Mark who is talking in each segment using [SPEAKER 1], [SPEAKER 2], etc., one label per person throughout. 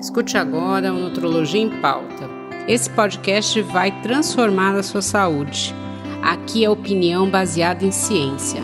[SPEAKER 1] Escute agora o Nutrologia em Pauta. Esse podcast vai transformar a sua saúde. Aqui é opinião baseada em ciência.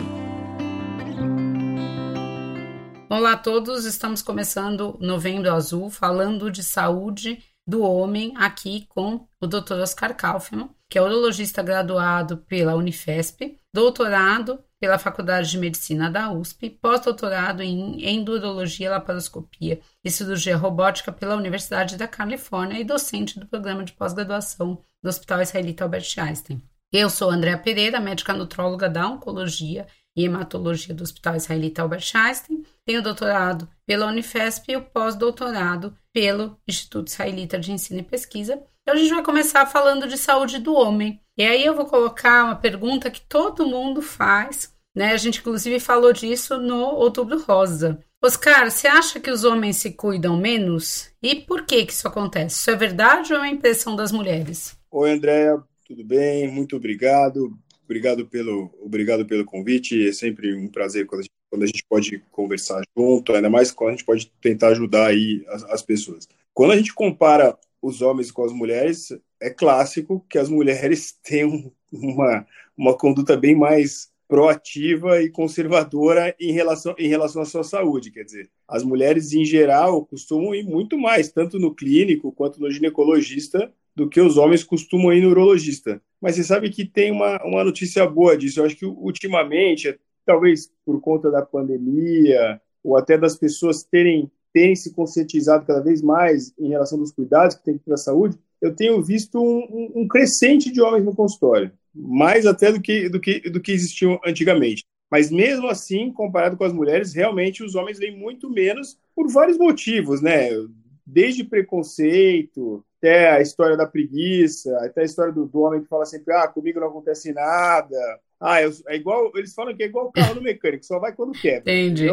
[SPEAKER 1] Olá a todos, estamos começando Novembro Azul falando de saúde do homem aqui com o Dr. Oscar Kaufmann, que é urologista graduado pela Unifesp, doutorado pela Faculdade de Medicina da USP, pós-doutorado em endurologia, laparoscopia e cirurgia robótica pela Universidade da Califórnia e docente do programa de pós-graduação do Hospital Israelita Albert Einstein. Eu sou Andréa Pereira, médica nutróloga da Oncologia e Hematologia do Hospital Israelita Albert Einstein. Tenho doutorado pela Unifesp e o pós-doutorado pelo Instituto Israelita de Ensino e Pesquisa. Então a gente vai começar falando de saúde do homem. E aí eu vou colocar uma pergunta que todo mundo faz, né? A gente inclusive falou disso no Outubro Rosa. Oscar, você acha que os homens se cuidam menos? E por que que isso acontece? Isso é verdade ou é impressão das mulheres?
[SPEAKER 2] Oi, Andréa, tudo bem? Muito obrigado. Obrigado pelo, obrigado pelo convite. É sempre um prazer quando a, gente, quando a gente pode conversar junto, ainda mais quando a gente pode tentar ajudar aí as, as pessoas. Quando a gente compara os homens com as mulheres, é clássico que as mulheres têm uma, uma conduta bem mais proativa e conservadora em relação, em relação à sua saúde. Quer dizer, as mulheres, em geral, costumam ir muito mais, tanto no clínico quanto no ginecologista, do que os homens costumam ir no urologista. Mas você sabe que tem uma, uma notícia boa disso. Eu acho que, ultimamente, talvez por conta da pandemia, ou até das pessoas terem, terem se conscientizado cada vez mais em relação dos cuidados que tem que ter a saúde, eu tenho visto um, um, crescente de homens no consultório, mais até do que, do que, do que existiam antigamente. Mas mesmo assim, comparado com as mulheres, realmente os homens vêm muito menos por vários motivos, né? Desde preconceito, até a história da preguiça, até a história do, do homem que fala sempre, ah, comigo não acontece nada. Ah, eu, é igual, eles falam que é igual o carro no mecânico, só vai quando quer.
[SPEAKER 1] Entendi.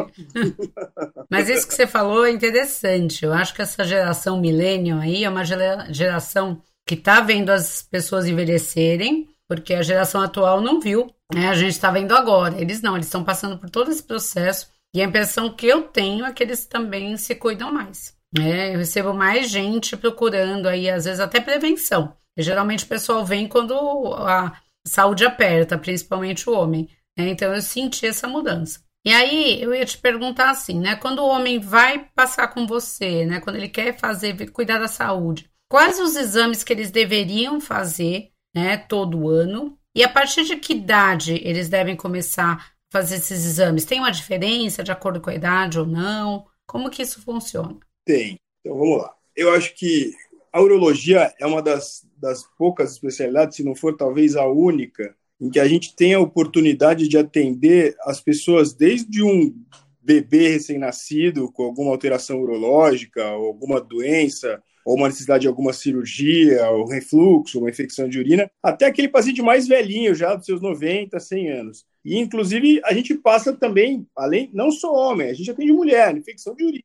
[SPEAKER 1] Mas isso que você falou é interessante. Eu acho que essa geração millennial aí é uma geração que está vendo as pessoas envelhecerem, porque a geração atual não viu. Né? A gente está vendo agora. Eles não, eles estão passando por todo esse processo. E a impressão que eu tenho é que eles também se cuidam mais. Né? Eu recebo mais gente procurando aí, às vezes até prevenção. E, geralmente o pessoal vem quando a saúde aperta, principalmente o homem. Né? Então eu senti essa mudança. E aí eu ia te perguntar assim, né? Quando o homem vai passar com você, né? Quando ele quer fazer, cuidar da saúde, quais os exames que eles deveriam fazer, né? Todo ano? E a partir de que idade eles devem começar a fazer esses exames? Tem uma diferença de acordo com a idade ou não? Como que isso funciona?
[SPEAKER 2] Tem. Então vamos lá. Eu acho que a urologia é uma das, das poucas especialidades, se não for talvez a única, em que a gente tem a oportunidade de atender as pessoas desde um bebê recém-nascido com alguma alteração urológica, ou alguma doença, ou uma necessidade de alguma cirurgia, ou refluxo, uma infecção de urina, até aquele paciente mais velhinho, já dos seus 90, 100 anos. E, inclusive, a gente passa também, além, não só homem, a gente atende mulher, infecção de urina,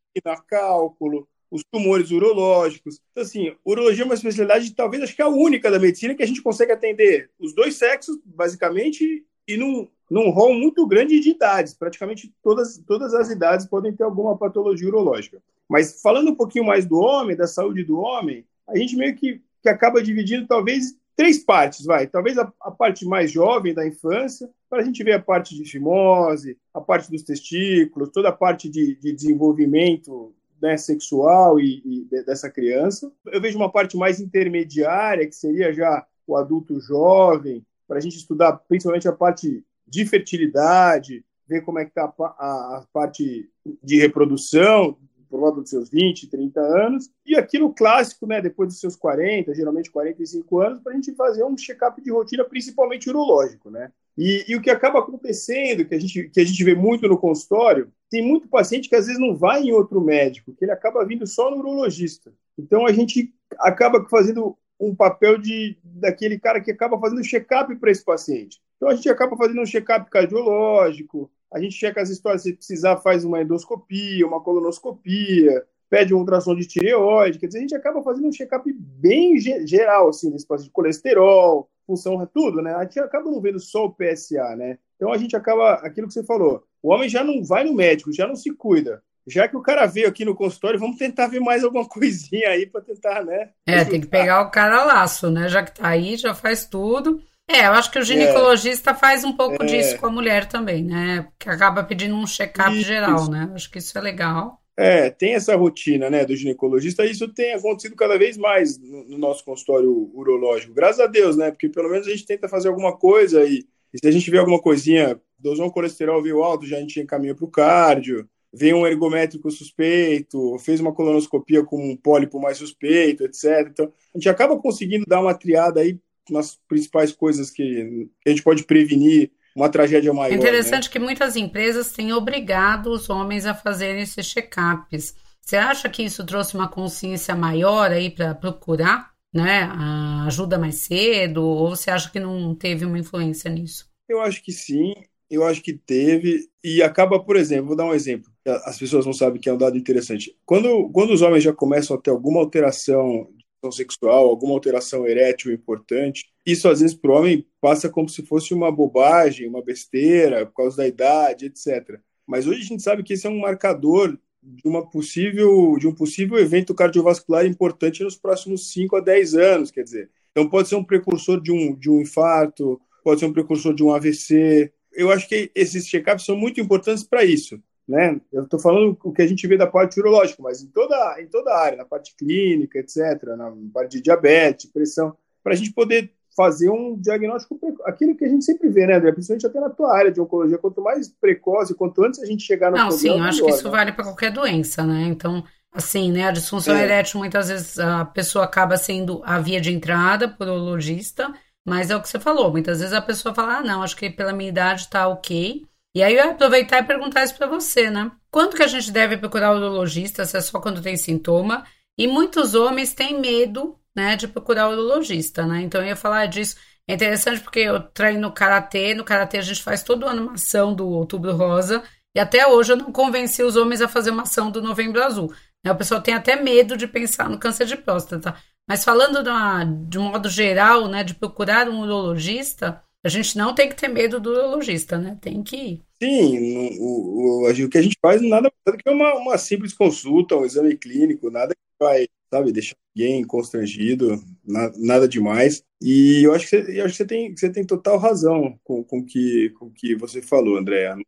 [SPEAKER 2] cálculo, os tumores urológicos. Então, assim, urologia é uma especialidade, talvez, acho que é a única da medicina que a gente consegue atender os dois sexos, basicamente, e num, num rol muito grande de idades. Praticamente todas, todas as idades podem ter alguma patologia urológica. Mas falando um pouquinho mais do homem, da saúde do homem, a gente meio que, que acaba dividindo, talvez, três partes, vai. Talvez a, a parte mais jovem da infância, para a gente ver a parte de fimose, a parte dos testículos, toda a parte de, de desenvolvimento né, sexual e, e, dessa criança. Eu vejo uma parte mais intermediária, que seria já o adulto jovem, para a gente estudar principalmente a parte de fertilidade, ver como é que está a, a, parte de reprodução por volta dos seus 20, 30 anos, e aquilo clássico, né, depois dos seus 40, geralmente 45 anos, para a gente fazer um check-up de rotina, principalmente urológico, né? E, e, o que acaba acontecendo, que a, gente, que a gente vê muito no consultório, tem muito paciente que às vezes não vai em outro médico, que ele acaba vindo só no urologista. Então a gente acaba fazendo um papel de daquele cara que acaba fazendo check-up para esse paciente. Então a gente acaba fazendo um check-up cardiológico, a gente checa as histórias, se precisar, faz uma endoscopia, uma colonoscopia, pede um ultrassom de tireoide, quer dizer, a gente acaba fazendo um check-up bem geral, assim, nesse paciente, colesterol, função, tudo, né? A gente acaba não vendo só o PSA, né? Então a gente acaba, aquilo que você falou, o homem já não vai no médico, já não se cuida. Já que o cara veio aqui no consultório, vamos tentar ver mais alguma coisinha aí para tentar, né?
[SPEAKER 1] É, tem que pegar o cara laço, né? Já que tá aí, já faz tudo. É, eu acho que o ginecologista é, faz um pouco é, disso com a mulher também, né? Que acaba pedindo um check-up geral, né? Acho que isso é legal.
[SPEAKER 2] É, tem essa rotina, né, do ginecologista. Isso tem acontecido cada vez mais no, no nosso consultório urológico. Graças a Deus, né? Porque pelo menos a gente tenta fazer alguma coisa e, e se a gente vê alguma coisinha, um colesterol veio alto, já a gente encaminha para o cardio veio um ergométrico suspeito, fez uma colonoscopia com um pólipo mais suspeito, etc. Então, a gente acaba conseguindo dar uma triada aí nas principais coisas que a gente pode prevenir uma tragédia maior.
[SPEAKER 1] Interessante
[SPEAKER 2] né?
[SPEAKER 1] que muitas empresas têm obrigado os homens a fazerem esses check-ups. Você acha que isso trouxe uma consciência maior aí para procurar né, a ajuda mais cedo? Ou você acha que não teve uma influência nisso?
[SPEAKER 2] Eu acho que sim, eu acho que teve. E acaba, por exemplo, vou dar um exemplo as pessoas não sabem que é um dado interessante. Quando, quando os homens já começam a ter alguma alteração sexual, alguma alteração erétil importante, isso às vezes para o homem passa como se fosse uma bobagem, uma besteira, por causa da idade, etc. Mas hoje a gente sabe que esse é um marcador de uma possível de um possível evento cardiovascular importante nos próximos 5 a 10 anos, quer dizer. Então pode ser um precursor de um de um infarto, pode ser um precursor de um AVC. Eu acho que esses check-ups são muito importantes para isso né? Eu estou falando o que a gente vê da parte urológica, mas em toda, em toda a área, na parte clínica, etc., na parte de diabetes, pressão, para a gente poder fazer um diagnóstico, aquilo que a gente sempre vê, né, André? Principalmente até na tua área de oncologia, quanto mais precoce, quanto antes a gente chegar no
[SPEAKER 1] Não, sim, eu acho que isso né? vale para qualquer doença, né? Então, assim, né, a disfunção é. erétil, muitas vezes a pessoa acaba sendo a via de entrada o urologista, mas é o que você falou, muitas vezes a pessoa fala, ah, não, acho que pela minha idade está ok, e aí eu aproveitar e perguntar isso para você, né? Quando que a gente deve procurar o urologista, se é só quando tem sintoma? E muitos homens têm medo, né, de procurar o urologista, né? Então eu ia falar disso. É interessante porque eu treino karatê, no karatê a gente faz todo ano uma ação do Outubro Rosa, e até hoje eu não convenci os homens a fazer uma ação do Novembro Azul. Né? O pessoal tem até medo de pensar no câncer de próstata. Mas falando de, um modo geral, né, de procurar um urologista, a gente não tem que ter medo do urologista, né? Tem que ir.
[SPEAKER 2] Sim, o, o, o que a gente faz nada mais do que uma, uma simples consulta, um exame clínico, nada que vai, sabe, deixar ninguém constrangido, nada, nada demais. E eu acho que você, eu acho que você, tem, você tem total razão com o com que, com que você falou, André. Não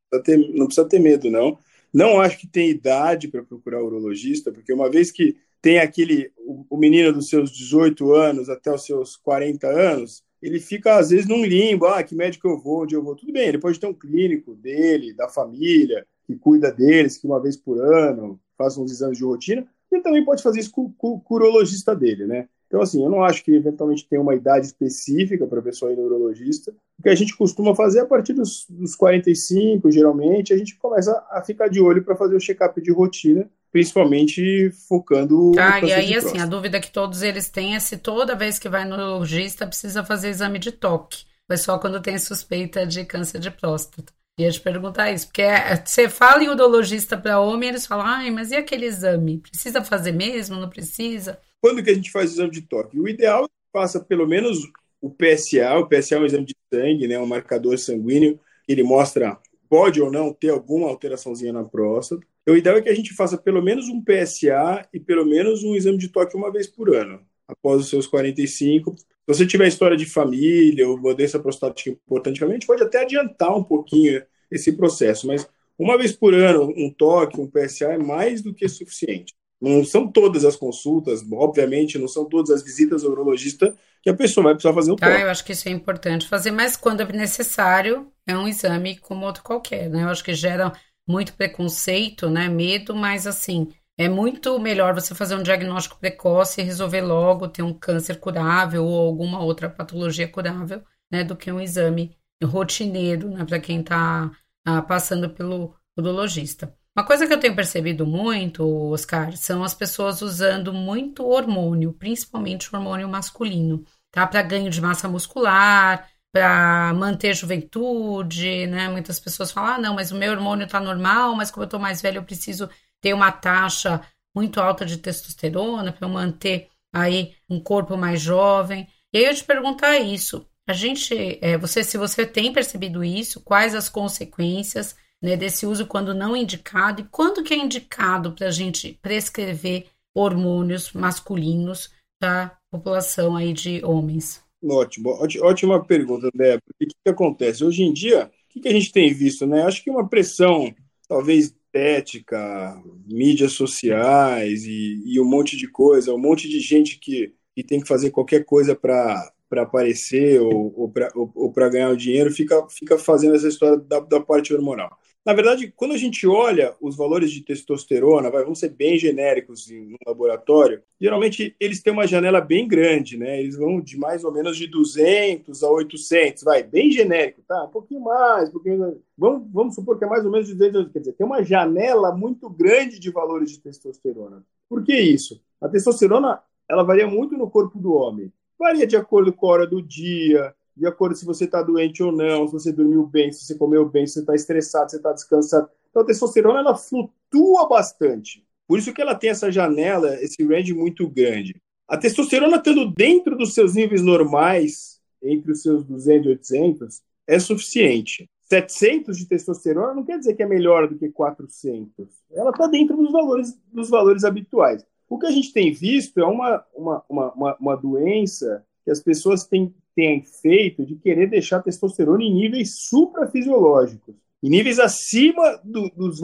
[SPEAKER 2] não precisa ter medo, não. Não acho que tem idade para procurar urologista, porque uma vez que tem aquele o, menino dos seus 18 anos até os seus 40 anos, ele fica, às vezes, num limbo. Ah, que médico eu vou, onde eu vou? Tudo bem, ele pode ter um clínico dele, da família, que cuida deles, que uma vez por ano faz uns exames de rotina. Ele também pode fazer isso com, com o urologista dele, né? Então, assim, eu não acho que eventualmente tem uma idade específica para a pessoa ir no urologista. O que a gente costuma fazer a partir dos, dos 45, geralmente, a gente começa a ficar de olho para fazer o check-up de rotina principalmente focando
[SPEAKER 1] tá, e aí assim, a dúvida que todos eles têm é se toda vez que vai no urologista precisa fazer exame de toque. Foi só quando tem suspeita de câncer de próstata. Ia te perguntar isso, porque é, você fala em urologista para homem, eles falam, ai, mas e aquele exame? Precisa fazer mesmo? Não precisa?
[SPEAKER 2] Quando que a gente faz o exame de toque? O ideal é que faça pelo menos o PSA, o PSA é um exame de sangue, né, um marcador sanguíneo, ele mostra, pode ou não ter alguma alteraçãozinha na próstata. O ideal é que a gente faça pelo menos um PSA e pelo menos um exame de toque uma vez por ano, após os seus 45. Se você tiver história de família ou doença prostática importante, a gente pode até adiantar um pouquinho esse processo, mas uma vez por ano, um toque, um PSA é mais do que suficiente. Não são todas as consultas, obviamente, não são todas as visitas ao urologista que a pessoa vai precisar fazer um toque.
[SPEAKER 1] Ah, eu acho que isso é importante fazer, mas quando é necessário, é um exame como outro qualquer, né? Eu acho que gera muito preconceito, né, medo, mas assim, é muito melhor você fazer um diagnóstico precoce e resolver logo ter um câncer curável ou alguma outra patologia curável, né, do que um exame rotineiro, né, para quem está ah, passando pelo urologista. Uma coisa que eu tenho percebido muito, Oscar, são as pessoas usando muito hormônio, principalmente hormônio masculino, tá? Para ganho de massa muscular, para manter juventude, né? Muitas pessoas falam: ah, não, mas o meu hormônio está normal, mas como eu estou mais velho, eu preciso ter uma taxa muito alta de testosterona para eu manter aí um corpo mais jovem. E aí eu te perguntar isso: a gente, é, você, se você tem percebido isso, quais as consequências? Né, desse uso quando não indicado e quando que é indicado para a gente prescrever hormônios masculinos para população aí de homens?
[SPEAKER 2] Ótimo, ótima pergunta, Débora. O que, que acontece? Hoje em dia, o que, que a gente tem visto? Né? Acho que uma pressão, talvez ética, mídias sociais e, e, um monte de coisa, um monte de gente que, que tem que fazer qualquer coisa para aparecer ou, ou para ganhar o dinheiro, fica, fica fazendo essa história da, da parte hormonal. Na verdade, quando a gente olha os valores de testosterona, vamos ser bem genéricos em um laboratório, geralmente eles têm uma janela bem grande, né? Eles vão de mais ou menos de 200 a 800, vai, bem genérico, tá? Um pouquinho mais, um pouquinho mais. Vamos, vamos supor que é mais ou menos de 200, quer dizer, tem uma janela muito grande de valores de testosterona. Por que isso? A testosterona, ela varia muito no corpo do homem. Varia de acordo com a hora do dia, de acordo se você está doente ou não, se você dormiu bem, se você comeu bem, se você está estressado, se você está descansado. Então, a testosterona ela flutua bastante. Por isso que ela tem essa janela, esse range muito grande. A testosterona estando dentro dos seus níveis normais, entre os seus 200 e 800, é suficiente. 700 de testosterona não quer dizer que é melhor do que 400. Ela está dentro dos valores, dos valores habituais. O que a gente tem visto é uma, uma, uma, uma, doença que as pessoas têm tem feito de querer deixar a testosterona em níveis suprafisiológicos, em níveis acima do, dos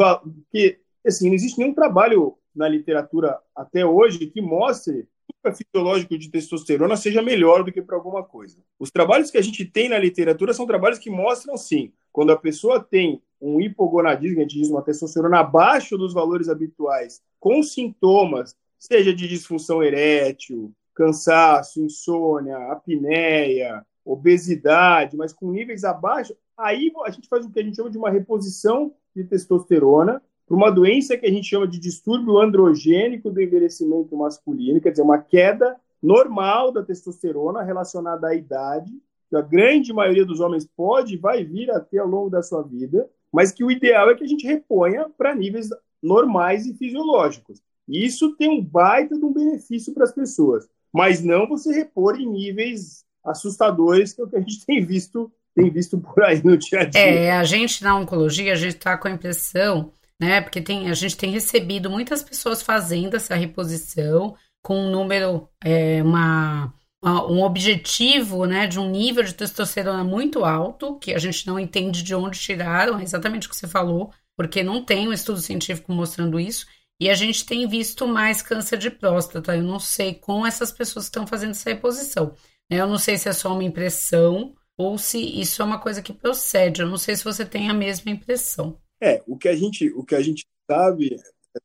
[SPEAKER 2] que assim não existe nenhum trabalho na literatura até hoje que mostre que o suprafisiológico de testosterona seja melhor do que para alguma coisa. Os trabalhos que a gente tem na literatura são trabalhos que mostram sim, quando a pessoa tem um hipogonadismo, a gente diz uma testosterona abaixo dos valores habituais, com sintomas, seja de disfunção erétil, cansaço, insônia, apneia, obesidade, mas com níveis abaixo, aí a gente faz o que a gente chama de uma reposição de testosterona para uma doença que a gente chama de distúrbio androgênico do envelhecimento masculino, quer dizer, uma queda normal da testosterona relacionada à idade, que a grande maioria dos homens pode vai vir a ter ao longo da sua vida, mas que o ideal é que a gente reponha para níveis normais e fisiológicos. E isso tem um baita de um benefício para as pessoas mas não você repor em níveis assustadores, que é o que a gente tem visto, tem visto por aí no dia a dia.
[SPEAKER 1] É, a gente na oncologia, a gente está com a impressão, né, porque tem, a gente tem recebido muitas pessoas fazendo essa reposição com um número, é, uma, um objetivo, né, de um nível de testosterona muito alto, que a gente não entende de onde tiraram, é exatamente o que você falou, porque não tem um estudo científico mostrando isso, e a gente tem visto mais câncer de próstata. Eu não sei com essas pessoas que estão fazendo essa reposição. Né? Eu não sei se é só uma impressão ou se isso é uma coisa que procede. Eu não sei se você tem a mesma impressão.
[SPEAKER 2] É, o que a gente, o que a gente sabe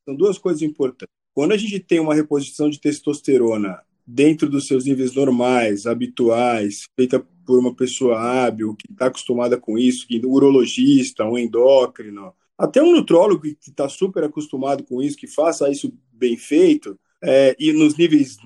[SPEAKER 2] são duas coisas importantes. Quando a gente tem uma reposição de testosterona dentro dos seus níveis normais, habituais, feita por uma pessoa hábil, que está acostumada com isso, que um urologista, um endócrino, até um nutrólogo que está super acostumado com isso, que faça isso bem feito, é, e nos níveis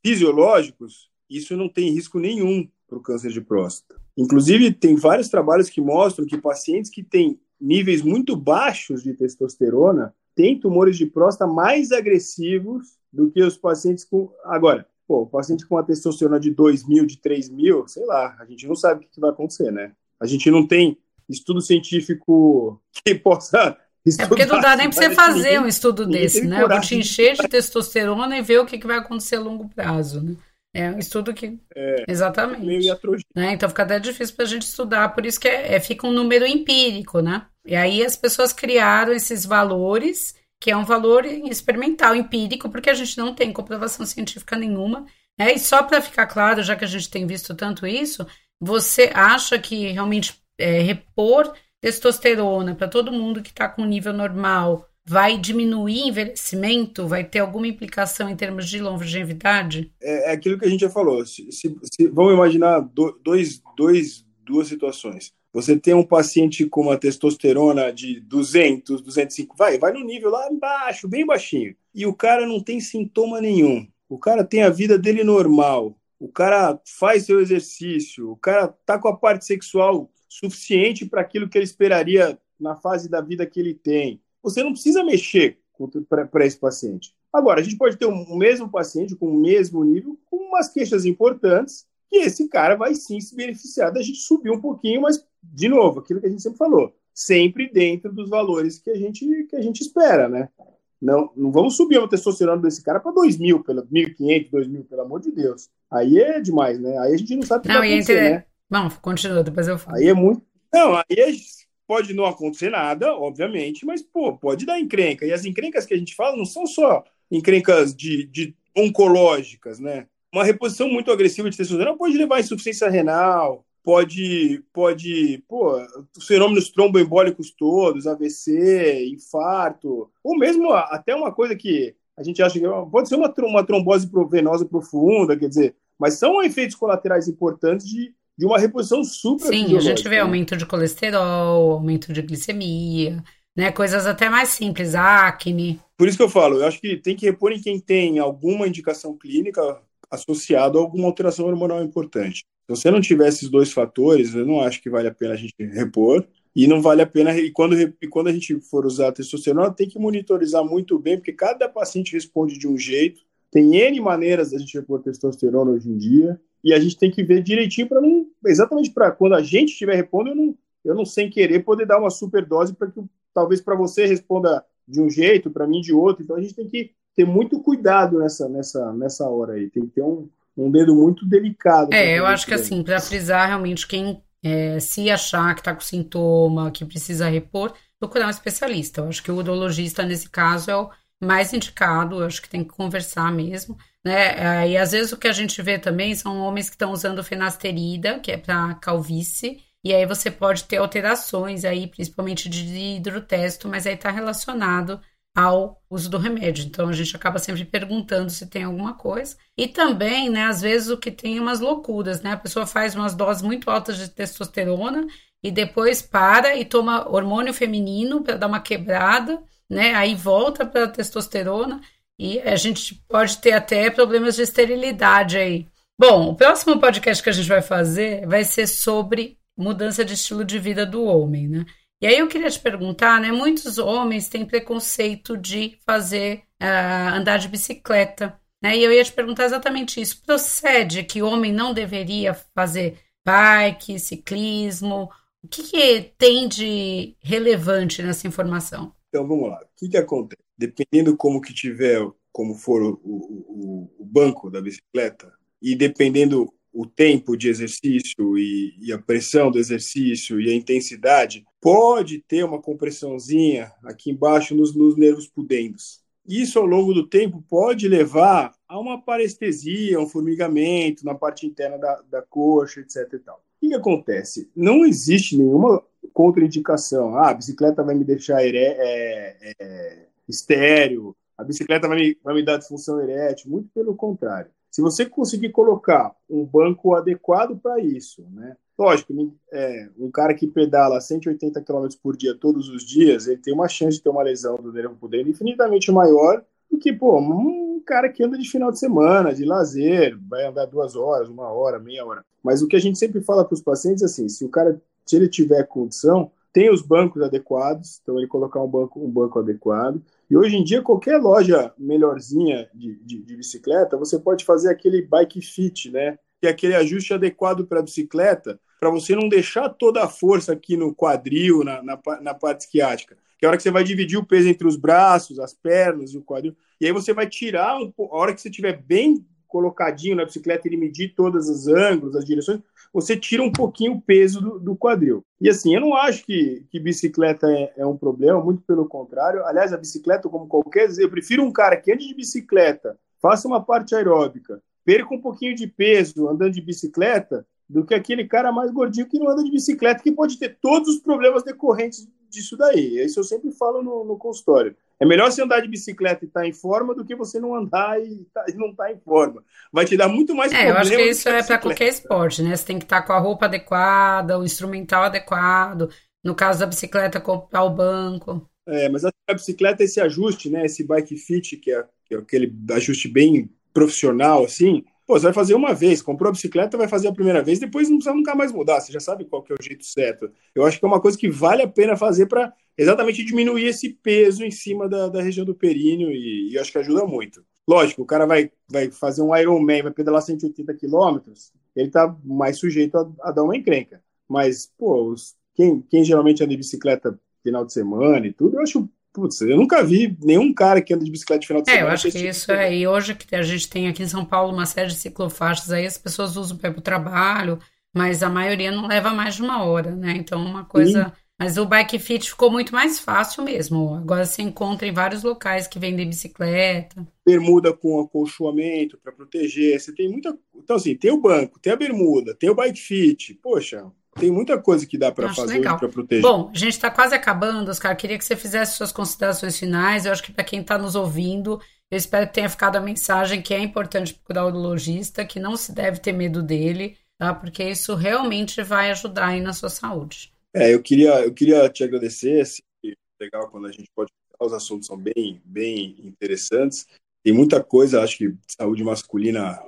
[SPEAKER 2] fisiológicos, isso não tem risco nenhum para o câncer de próstata. Inclusive, tem vários trabalhos que mostram que pacientes que têm níveis muito baixos de testosterona têm tumores de próstata mais agressivos do que os pacientes com. Agora, pô, o paciente com uma testosterona de 2 mil, de 3 mil, sei lá, a gente não sabe o que vai acontecer, né? A gente não tem estudo científico que possa.
[SPEAKER 1] É porque não dá nem para você fazer ninguém, um estudo desse, né? Eu vou te encher de testosterona e ver o que, que vai acontecer a longo prazo, né? É um estudo que. É, Exatamente. Meio né? Então fica até difícil para a gente estudar, por isso que é, é, fica um número empírico, né? E aí as pessoas criaram esses valores, que é um valor experimental, empírico, porque a gente não tem comprovação científica nenhuma. Né? E só para ficar claro, já que a gente tem visto tanto isso, você acha que realmente é, repor testosterona para todo mundo que está com nível normal vai diminuir envelhecimento? Vai ter alguma implicação em termos de longevidade?
[SPEAKER 2] É, é aquilo que a gente já falou. Se, se, se, vamos imaginar do, dois, dois, duas situações. Você tem um paciente com uma testosterona de 200, 205, vai, vai no nível lá embaixo, bem baixinho. E o cara não tem sintoma nenhum. O cara tem a vida dele normal. O cara faz seu exercício. O cara tá com a parte sexual suficiente para aquilo que ele esperaria na fase da vida que ele tem. Você não precisa mexer para esse paciente. Agora, a gente pode ter o mesmo paciente com o mesmo nível, com umas queixas importantes, que esse cara vai sim se beneficiar da gente subir um pouquinho, mas, de novo, aquilo que a gente sempre falou. sempre dentro dos valores que a gente, que a gente espera, né? Não, não vamos subir a testosterona desse cara para 2 mil, 1.500, 2 mil, pelo amor de Deus. Aí é demais, né? Aí a gente não sabe o que
[SPEAKER 1] não,
[SPEAKER 2] vai acontecer, né?
[SPEAKER 1] Bom, continua, depois eu falo.
[SPEAKER 2] Aí é muito... Não, aí é... pode não acontecer nada, obviamente, mas, pô, pode dar encrenca. E as encrencas que a gente fala não são só encrencas de, de oncológicas, né? Uma reposição muito agressiva de testosterona pode levar a insuficiência renal, pode, pode, pô, os fenômenos tromboembólicos todos, AVC, infarto, ou mesmo até uma coisa que a gente acha que pode ser uma, uma trombose venosa profunda, quer dizer, mas são efeitos colaterais importantes de, de uma reposição super
[SPEAKER 1] Sim, a gente vê né? aumento de colesterol, aumento de glicemia, né, coisas até mais simples, acne.
[SPEAKER 2] Por isso que eu falo, eu acho que tem que repor em quem tem alguma indicação clínica associada a alguma alteração hormonal importante. Se você não tiver esses dois fatores, eu não acho que vale a pena a gente repor. E não vale a pena. E quando, e quando a gente for usar a testosterona, tem que monitorizar muito bem, porque cada paciente responde de um jeito. Tem N maneiras da gente repor testosterona hoje em dia. E a gente tem que ver direitinho para não. Exatamente para quando a gente estiver repondo, eu não, eu não sem querer poder dar uma superdose para que talvez para você responda de um jeito, para mim de outro. Então a gente tem que ter muito cuidado nessa, nessa, nessa hora aí. Tem que ter um, um dedo muito delicado.
[SPEAKER 1] É, eu acho que assim, para frisar realmente quem é, se achar que está com sintoma, que precisa repor, procurar um especialista. Eu acho que o urologista, nesse caso, é o mais indicado, acho que tem que conversar mesmo. Né? E às vezes o que a gente vê também são homens que estão usando fenasterida, que é para calvície, e aí você pode ter alterações aí, principalmente de hidrotesto, mas aí está relacionado ao uso do remédio. Então a gente acaba sempre perguntando se tem alguma coisa. E também, né, às vezes o que tem é umas loucuras, né? A pessoa faz umas doses muito altas de testosterona e depois para e toma hormônio feminino para dar uma quebrada, né? Aí volta para a testosterona e a gente pode ter até problemas de esterilidade aí. Bom, o próximo podcast que a gente vai fazer vai ser sobre mudança de estilo de vida do homem, né? E aí eu queria te perguntar, né? Muitos homens têm preconceito de fazer uh, andar de bicicleta, né? E eu ia te perguntar exatamente isso. Procede que homem não deveria fazer bike, ciclismo? O que, que tem de relevante nessa informação?
[SPEAKER 2] Então vamos lá. O que, que acontece? Dependendo como que tiver, como for o, o, o banco da bicicleta, e dependendo o tempo de exercício e, e, a pressão do exercício e a intensidade, pode ter uma compressãozinha aqui embaixo nos, nos nervos pudendos. Isso, ao longo do tempo, pode levar a uma parestesia, um formigamento na parte interna da, da coxa, etc. E tal. O que, acontece? Não existe nenhuma contraindicação. Ah, a bicicleta vai me deixar é, é, estéreo, a bicicleta vai me, vai me dar disfunção erétil. Muito pelo contrário. Se você conseguir colocar um banco adequado para isso, né? Lógico, é, um cara que pedala 180 km por dia todos os dias, ele tem uma chance de ter uma lesão do nervo pudendo infinitamente maior do que pô, um cara que anda de final de semana, de lazer, vai andar duas horas, uma hora, meia hora. Mas o que a gente sempre fala para os pacientes é assim: se o cara, se ele tiver condição, tem os bancos adequados, então ele colocar um banco, um banco adequado. E hoje em dia, qualquer loja melhorzinha de, de, de bicicleta, você pode fazer aquele bike fit, né? Que é aquele ajuste adequado para a bicicleta, para você não deixar toda a força aqui no quadril, na, na, na parte esquiática. Que é a hora que você vai dividir o peso entre os braços, as pernas e o quadril. E aí você vai tirar, a hora que você estiver bem colocadinho na bicicleta, ele medir todos os ângulos, as direções, você tira um pouquinho o peso do, do quadril. E assim, eu não acho que, que bicicleta é, é, um problema, muito pelo contrário. Aliás, a bicicleta, como qualquer, eu prefiro um cara que ande de bicicleta, faça uma parte aeróbica, perca um pouquinho de peso andando de bicicleta, do que aquele cara mais gordinho que não anda de bicicleta, que pode ter todos os problemas decorrentes disso daí. Isso eu sempre falo no, no consultório. É melhor você andar de bicicleta e estar tá em forma do que você não andar e, tá, e não estar tá em forma. Vai te dar muito mais
[SPEAKER 1] É, eu acho que isso é para qualquer esporte, né? Você tem que estar tá com a roupa adequada, o instrumental adequado. No caso da bicicleta, comprar o banco.
[SPEAKER 2] É, mas a bicicleta, esse ajuste, né? Esse bike fit, que é, que é aquele ajuste bem profissional, assim, Pô, você vai fazer uma vez, comprou a bicicleta, vai fazer a primeira vez, depois não precisa nunca mais mudar, você já sabe qual que é o jeito certo. Eu acho que é uma coisa que vale a pena fazer para exatamente diminuir esse peso em cima da, da região do períneo e, e acho que ajuda muito. Lógico, o cara vai, vai fazer um Ironman, vai pedalar 180 quilômetros, ele está mais sujeito a, a, dar uma encrenca. Mas, pô, os quem, quem geralmente anda de bicicleta final de semana e tudo, eu acho Putz, eu nunca vi nenhum cara que anda de bicicleta de final de semana.
[SPEAKER 1] É, eu acho que tipo isso é. E hoje que a gente tem aqui em São Paulo uma série de ciclofaixas, aí as pessoas usam para o trabalho, mas a maioria não leva mais de uma hora, né? Então, uma coisa. Sim. Mas o bike fit ficou muito mais fácil mesmo. Agora você encontra em vários locais que vendem bicicleta.
[SPEAKER 2] Bermuda com acolchoamento para proteger. Você tem muita. Então, assim, tem o banco, tem a bermuda, tem o bike fit. Poxa, tem muita coisa que dá para fazer para proteger.
[SPEAKER 1] Bom, a gente está quase acabando, Oscar. Queria que você fizesse suas considerações finais. Eu acho que para quem está nos ouvindo, eu espero que tenha ficado a mensagem que é importante procurar o urologista, que não se deve ter medo dele, tá? Porque isso realmente vai ajudar aí na sua saúde.
[SPEAKER 2] É, eu queria, eu queria te agradecer. Assim, legal quando a gente pode. Os assuntos são bem, bem interessantes. Tem muita coisa, acho que saúde masculina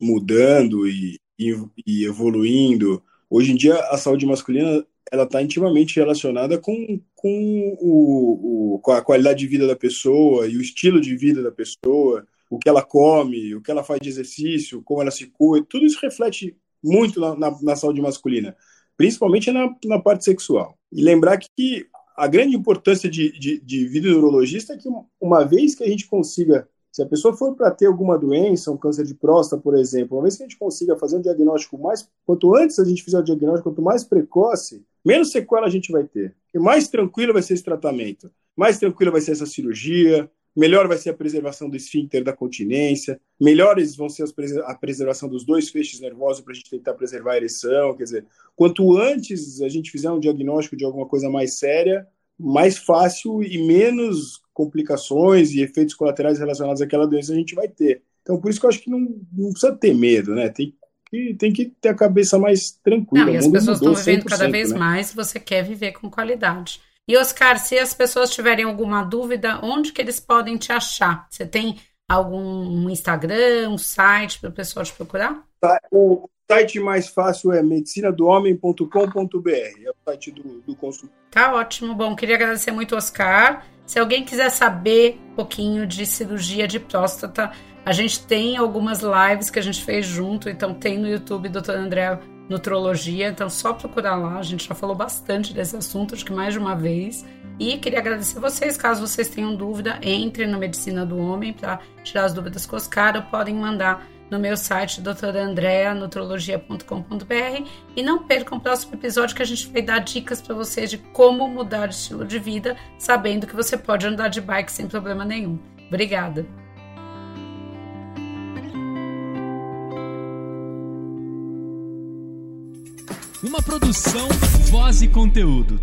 [SPEAKER 2] mudando e, e, e evoluindo Hoje em dia, a saúde masculina ela está intimamente relacionada com, com, o, o, com a qualidade de vida da pessoa e o estilo de vida da pessoa, o que ela come, o que ela faz de exercício, como ela se cuida, tudo isso reflete muito na, na, na saúde masculina, principalmente na, na parte sexual. E lembrar que a grande importância de, de, de vida neurologista é que, uma vez que a gente consiga se a pessoa for para ter alguma doença, um câncer de próstata, por exemplo, uma vez que a gente consiga fazer um diagnóstico mais. Quanto antes a gente fizer o diagnóstico, quanto mais precoce, menos sequela a gente vai ter. E mais tranquilo vai ser esse tratamento. Mais tranquilo vai ser essa cirurgia, melhor vai ser a preservação do esfíncter da continência, melhores vão ser a preservação dos dois feixes nervosos para a gente tentar preservar a ereção. Quer dizer, quanto antes a gente fizer um diagnóstico de alguma coisa mais séria, mais fácil e menos complicações e efeitos colaterais relacionados àquela doença a gente vai ter. Então, por isso que eu acho que não, não precisa ter medo, né? Tem que, tem que ter a cabeça mais tranquila.
[SPEAKER 1] Não, e as pessoas estão vivendo cada vez né? mais e você quer viver com qualidade. E, Oscar, se as pessoas tiverem alguma dúvida, onde que eles podem te achar? Você tem algum Instagram, um site para o pessoal te procurar?
[SPEAKER 2] Tá, o site mais fácil é medicinadohomem.com.br, é o site do, do consultório.
[SPEAKER 1] Tá ótimo. Bom, queria agradecer muito, Oscar. Se alguém quiser saber um pouquinho de cirurgia de próstata, a gente tem algumas lives que a gente fez junto, então tem no YouTube Dr. André Nutrologia, então só procurar lá, a gente já falou bastante desse assunto, acho que mais de uma vez. E queria agradecer vocês, caso vocês tenham dúvida, entre na Medicina do Homem para tirar as dúvidas com os caras, podem mandar no meu site doutorandreanutrologia.com.br e não percam o próximo episódio que a gente vai dar dicas para vocês de como mudar de estilo de vida, sabendo que você pode andar de bike sem problema nenhum. Obrigada.
[SPEAKER 3] Uma produção, voz e conteúdo.